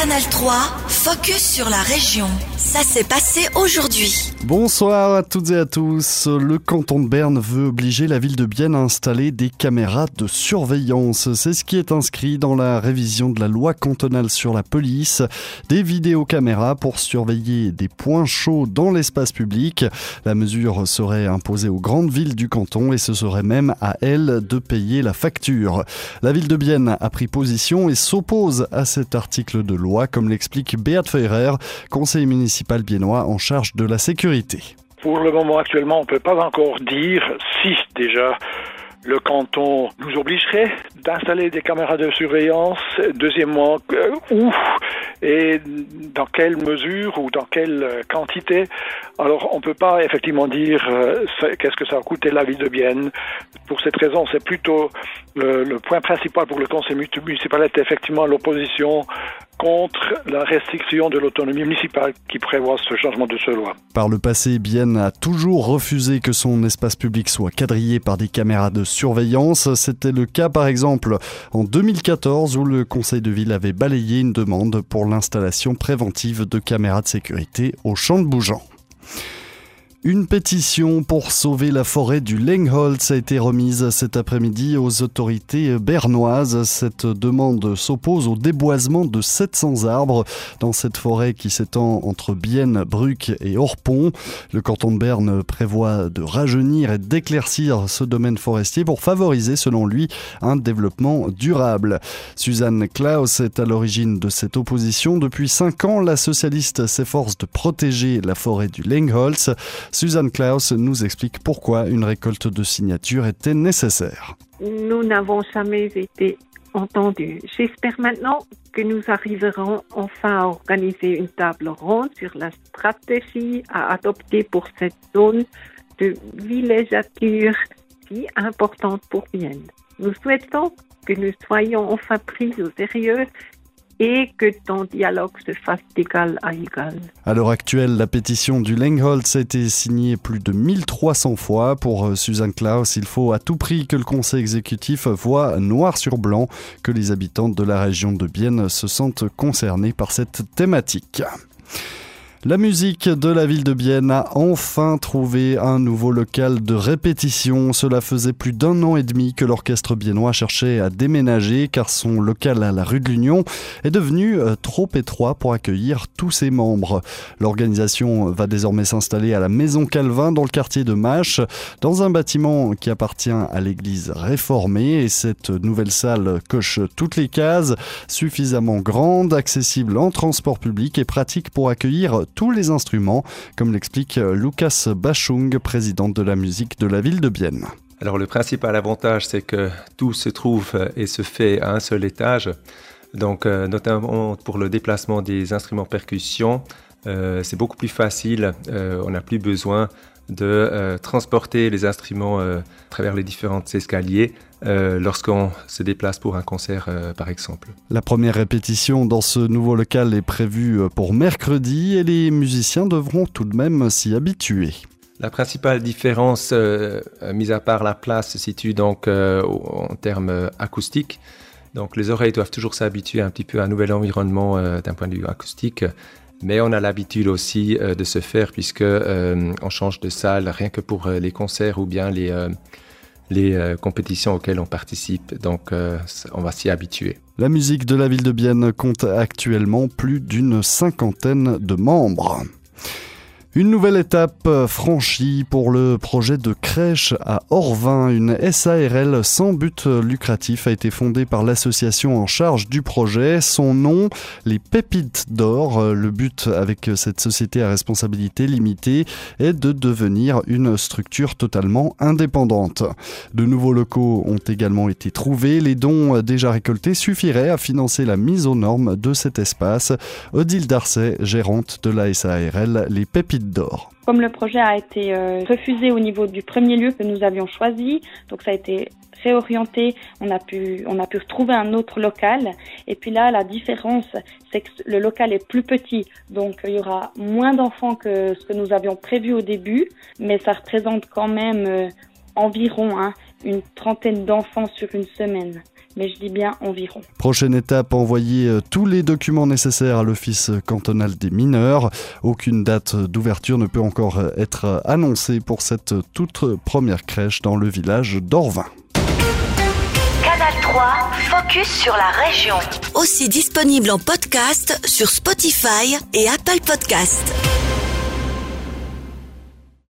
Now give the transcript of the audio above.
Canal 3, focus sur la région. Ça s'est passé aujourd'hui. Bonsoir à toutes et à tous. Le canton de Berne veut obliger la ville de Bienne à installer des caméras de surveillance. C'est ce qui est inscrit dans la révision de la loi cantonale sur la police. Des vidéocaméras pour surveiller des points chauds dans l'espace public. La mesure serait imposée aux grandes villes du canton et ce serait même à elles de payer la facture. La ville de Bienne a pris position et s'oppose à cet article de loi, comme l'explique Beat Feurer, conseiller municipal biennois en charge de la sécurité. Pour le moment actuellement, on ne peut pas encore dire si déjà le canton nous obligerait d'installer des caméras de surveillance. Deuxièmement, euh, où et dans quelle mesure ou dans quelle quantité. Alors, on ne peut pas effectivement dire euh, qu'est-ce que ça a coûté la ville de Bienne. Pour cette raison, c'est plutôt le, le, point principal pour le conseil municipal est effectivement l'opposition contre la restriction de l'autonomie municipale qui prévoit ce changement de ce loi. Par le passé, Bienne a toujours refusé que son espace public soit quadrillé par des caméras de surveillance. C'était le cas par exemple en 2014 où le conseil de ville avait balayé une demande pour l'installation préventive de caméras de sécurité au champ de Bougeant. Une pétition pour sauver la forêt du Lengholz a été remise cet après-midi aux autorités bernoises. Cette demande s'oppose au déboisement de 700 arbres dans cette forêt qui s'étend entre Bienne, Bruck et Orpont. Le canton de Berne prévoit de rajeunir et d'éclaircir ce domaine forestier pour favoriser, selon lui, un développement durable. Suzanne Klaus est à l'origine de cette opposition. Depuis cinq ans, la socialiste s'efforce de protéger la forêt du Lengholz. Suzanne Klaus nous explique pourquoi une récolte de signatures était nécessaire. Nous n'avons jamais été entendus. J'espère maintenant que nous arriverons enfin à organiser une table ronde sur la stratégie à adopter pour cette zone de villégiature si importante pour Vienne. Nous souhaitons que nous soyons enfin pris au sérieux et que ton dialogue se fasse d'égal à égal. À l'heure actuelle, la pétition du Lengholz a été signée plus de 1300 fois. Pour euh, Suzanne Klaus, il faut à tout prix que le conseil exécutif voit noir sur blanc que les habitants de la région de Bienne se sentent concernés par cette thématique. La musique de la ville de Bienne a enfin trouvé un nouveau local de répétition. Cela faisait plus d'un an et demi que l'orchestre biennois cherchait à déménager car son local à la rue de l'Union est devenu euh, trop étroit pour accueillir tous ses membres. L'organisation va désormais s'installer à la Maison Calvin dans le quartier de Mâche, dans un bâtiment qui appartient à l'église réformée et cette nouvelle salle coche toutes les cases, suffisamment grande, accessible en transport public et pratique pour accueillir les instruments, comme l'explique Lucas Bachung, président de la musique de la ville de Bienne. Alors le principal avantage, c'est que tout se trouve et se fait à un seul étage. Donc euh, notamment pour le déplacement des instruments percussion, euh, c'est beaucoup plus facile. Euh, on n'a plus besoin de euh, transporter les instruments euh, à travers les différents escaliers euh, lorsqu'on se déplace pour un concert par exemple. La première répétition dans ce nouveau local est prévue pour mercredi et les musiciens devront tout de même s'y habituer. La principale différence, euh, mis à part la place, se situe donc en termes acoustiques. Donc les oreilles doivent toujours s'habituer un petit peu à un nouvel environnement d'un point de vue acoustique. Mais on a l'habitude aussi euh, de se faire puisque euh, on change de salle rien que pour euh, les concerts ou bien les, les compétitions auxquelles on participe. Donc on va s'y habituer. La musique de la ville de Bienne compte actuellement plus d'une cinquantaine de membres. Une nouvelle étape franchie pour le projet de crèche à Orvin. Une SARL sans but lucratif a été fondée par l'association en charge du projet. Son nom, les Pépites d'Or. Le but avec cette société à responsabilité limitée est de devenir une structure totalement indépendante. De nouveaux locaux ont également été trouvés. Les dons déjà récoltés suffiraient à financer la mise aux normes de cet espace. Odile Darcet, gérante de la SARL, les Pépites Comme le projet a été euh, refusé au niveau du premier lieu que nous avions choisi, donc ça a été réorienté, on a pu on a pu retrouver un autre local et puis là la différence c'est que le local est plus petit donc il y aura moins d'enfants que ce que nous avions prévu au début mais ça représente quand même euh, environ hein, une trentaine d'enfants sur une semaine. Mais je dis bien environ. Prochaine étape, envoyer euh, tous les documents nécessaires à l'Office cantonal des mineurs. Aucune date d'ouverture ne peut encore euh, être annoncée pour cette toute première crèche dans le village d'Orvin. Canal 3, focus sur la région. Aussi disponible en podcast sur Spotify et Apple Podcast.